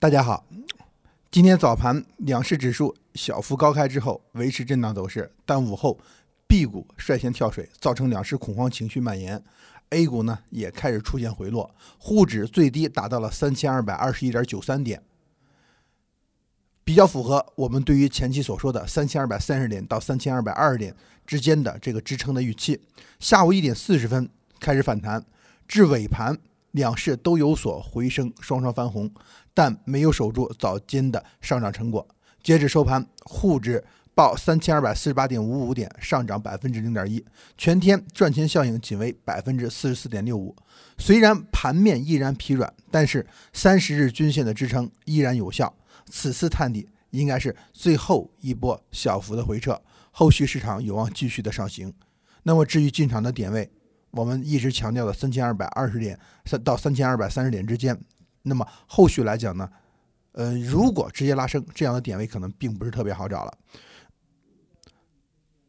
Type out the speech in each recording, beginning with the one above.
大家好，今天早盘两市指数小幅高开之后维持震荡走势，但午后 B 股率先跳水，造成两市恐慌情绪蔓延，A 股呢也开始出现回落，沪指最低达到了三千二百二十一点九三点，比较符合我们对于前期所说的三千二百三十点到三千二百二十点之间的这个支撑的预期。下午一点四十分开始反弹，至尾盘。两市都有所回升，双双翻红，但没有守住早间的上涨成果。截止收盘，沪指报三千二百四十八点五五点，上涨百分之零点一，全天赚钱效应仅为百分之四十四点六五。虽然盘面依然疲软，但是三十日均线的支撑依然有效。此次探底应该是最后一波小幅的回撤，后续市场有望继续的上行。那么至于进场的点位？我们一直强调的三千二百二十点三到三千二百三十点之间，那么后续来讲呢，呃，如果直接拉升，这样的点位可能并不是特别好找了。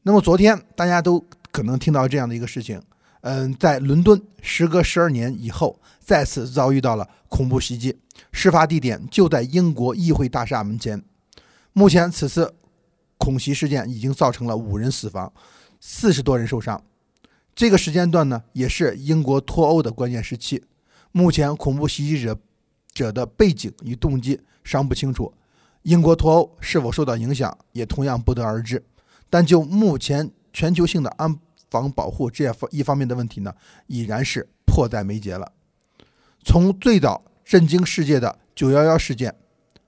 那么昨天大家都可能听到这样的一个事情，嗯，在伦敦，时隔十二年以后，再次遭遇到了恐怖袭击，事发地点就在英国议会大厦门前。目前此次恐袭事件已经造成了五人死亡，四十多人受伤。这个时间段呢，也是英国脱欧的关键时期。目前恐怖袭击者者的背景与动机尚不清楚，英国脱欧是否受到影响也同样不得而知。但就目前全球性的安防保护这样一方面的问题呢，已然是迫在眉睫了。从最早震惊世界的九幺幺事件，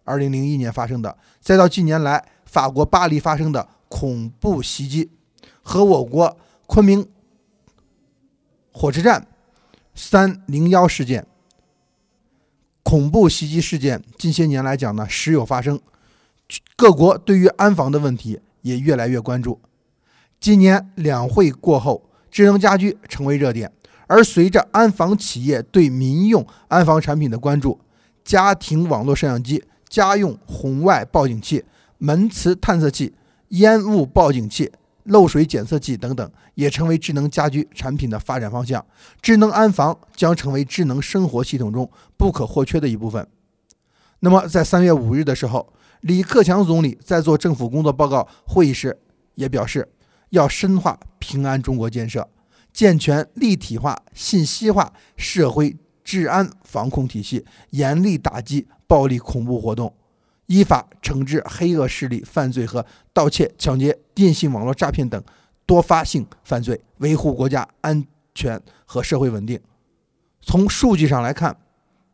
二零零一年发生的，再到近年来法国巴黎发生的恐怖袭击，和我国昆明。火车站三零幺事件、恐怖袭击事件，近些年来讲呢，时有发生。各国对于安防的问题也越来越关注。今年两会过后，智能家居成为热点，而随着安防企业对民用安防产品的关注，家庭网络摄像机、家用红外报警器、门磁探测器、烟雾报警器。漏水检测器等等也成为智能家居产品的发展方向，智能安防将成为智能生活系统中不可或缺的一部分。那么，在三月五日的时候，李克强总理在做政府工作报告会议时也表示，要深化平安中国建设，健全立体化、信息化社会治安防控体系，严厉打击暴力恐怖活动。依法惩治黑恶势力犯罪和盗窃、抢劫、电信网络诈骗等多发性犯罪，维护国家安全和社会稳定。从数据上来看，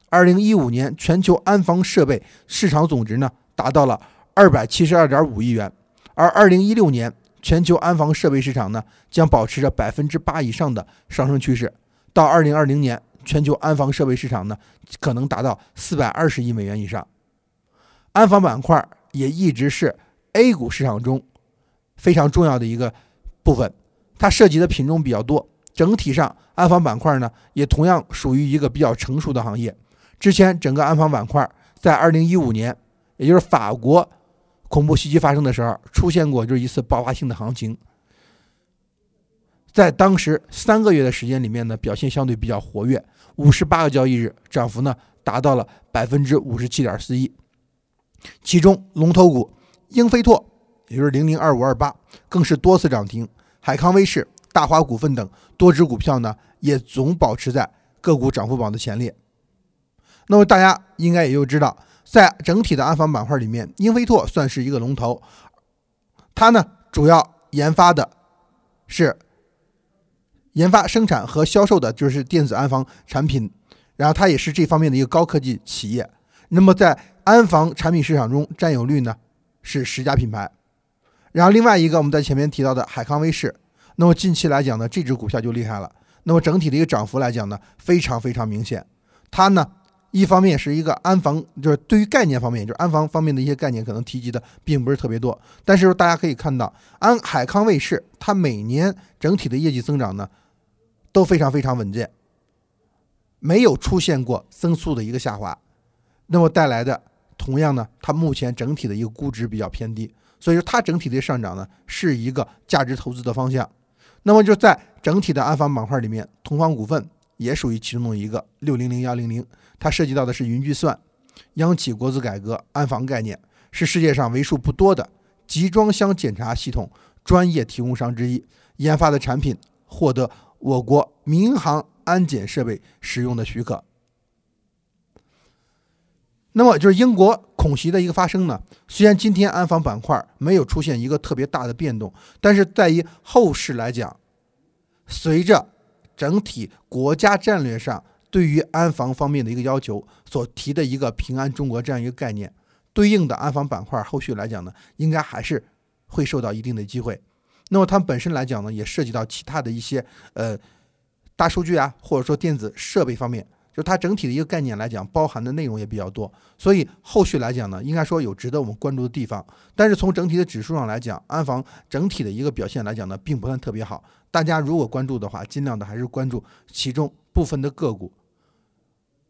二零一五年全球安防设备市场总值呢达到了二百七十二点五亿元，而二零一六年全球安防设备市场呢将保持着百分之八以上的上升趋势，到二零二零年，全球安防设备市场呢可能达到四百二十亿美元以上。安防板块也一直是 A 股市场中非常重要的一个部分，它涉及的品种比较多。整体上，安防板块呢也同样属于一个比较成熟的行业。之前整个安防板块在2015年，也就是法国恐怖袭击发生的时候，出现过就是一次爆发性的行情，在当时三个月的时间里面呢，表现相对比较活跃，五十八个交易日涨幅呢达到了百分之五十七点四一。其中龙头股英飞拓，也就是零零二五二八，更是多次涨停。海康威视、大华股份等多只股票呢，也总保持在个股涨幅榜的前列。那么大家应该也就知道，在整体的安防板块里面，英飞拓算是一个龙头。它呢，主要研发的是研发、生产和销售的就是电子安防产品，然后它也是这方面的一个高科技企业。那么在安防产品市场中占有率呢是十家品牌，然后另外一个我们在前面提到的海康威视，那么近期来讲呢这只股票就厉害了，那么整体的一个涨幅来讲呢非常非常明显，它呢一方面是一个安防，就是对于概念方面，就是安防方面的一些概念可能提及的并不是特别多，但是大家可以看到安海康卫视它每年整体的业绩增长呢都非常非常稳健，没有出现过增速的一个下滑。那么带来的，同样呢，它目前整体的一个估值比较偏低，所以说它整体的上涨呢是一个价值投资的方向。那么就在整体的安防板块里面，同方股份也属于其中的一个六零零幺零零，它涉及到的是云计算，央企国资改革安防概念，是世界上为数不多的集装箱检查系统专业提供商之一，研发的产品获得我国民航安检设备使用的许可。那么就是英国恐袭的一个发生呢，虽然今天安防板块没有出现一个特别大的变动，但是在于后市来讲，随着整体国家战略上对于安防方面的一个要求所提的一个平安中国这样一个概念，对应的安防板块后续来讲呢，应该还是会受到一定的机会。那么它本身来讲呢，也涉及到其他的一些呃大数据啊，或者说电子设备方面。就它整体的一个概念来讲，包含的内容也比较多，所以后续来讲呢，应该说有值得我们关注的地方。但是从整体的指数上来讲，安防整体的一个表现来讲呢，并不算特别好。大家如果关注的话，尽量的还是关注其中部分的个股。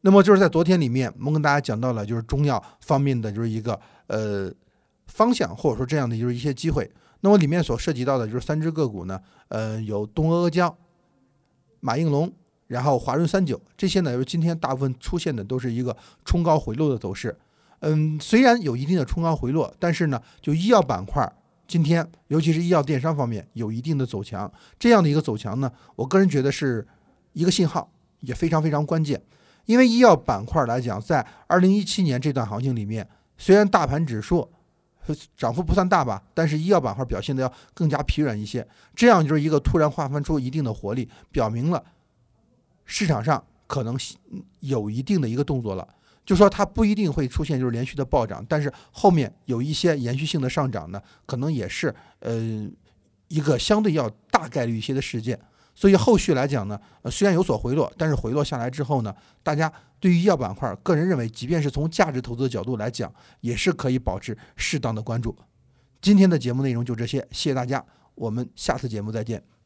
那么就是在昨天里面，我们跟大家讲到了，就是中药方面的就是一个呃方向，或者说这样的就是一些机会。那么里面所涉及到的就是三只个股呢，呃，有东阿阿胶、马应龙。然后华润三九这些呢，今天大部分出现的都是一个冲高回落的走势。嗯，虽然有一定的冲高回落，但是呢，就医药板块今天，尤其是医药电商方面有一定的走强。这样的一个走强呢，我个人觉得是一个信号，也非常非常关键。因为医药板块来讲，在二零一七年这段行情里面，虽然大盘指数涨幅不算大吧，但是医药板块表现的要更加疲软一些。这样就是一个突然划分出一定的活力，表明了。市场上可能有一定的一个动作了，就说它不一定会出现就是连续的暴涨，但是后面有一些延续性的上涨呢，可能也是呃一个相对要大概率一些的事件。所以后续来讲呢，呃虽然有所回落，但是回落下来之后呢，大家对于医药板块，个人认为，即便是从价值投资的角度来讲，也是可以保持适当的关注。今天的节目内容就这些，谢谢大家，我们下次节目再见。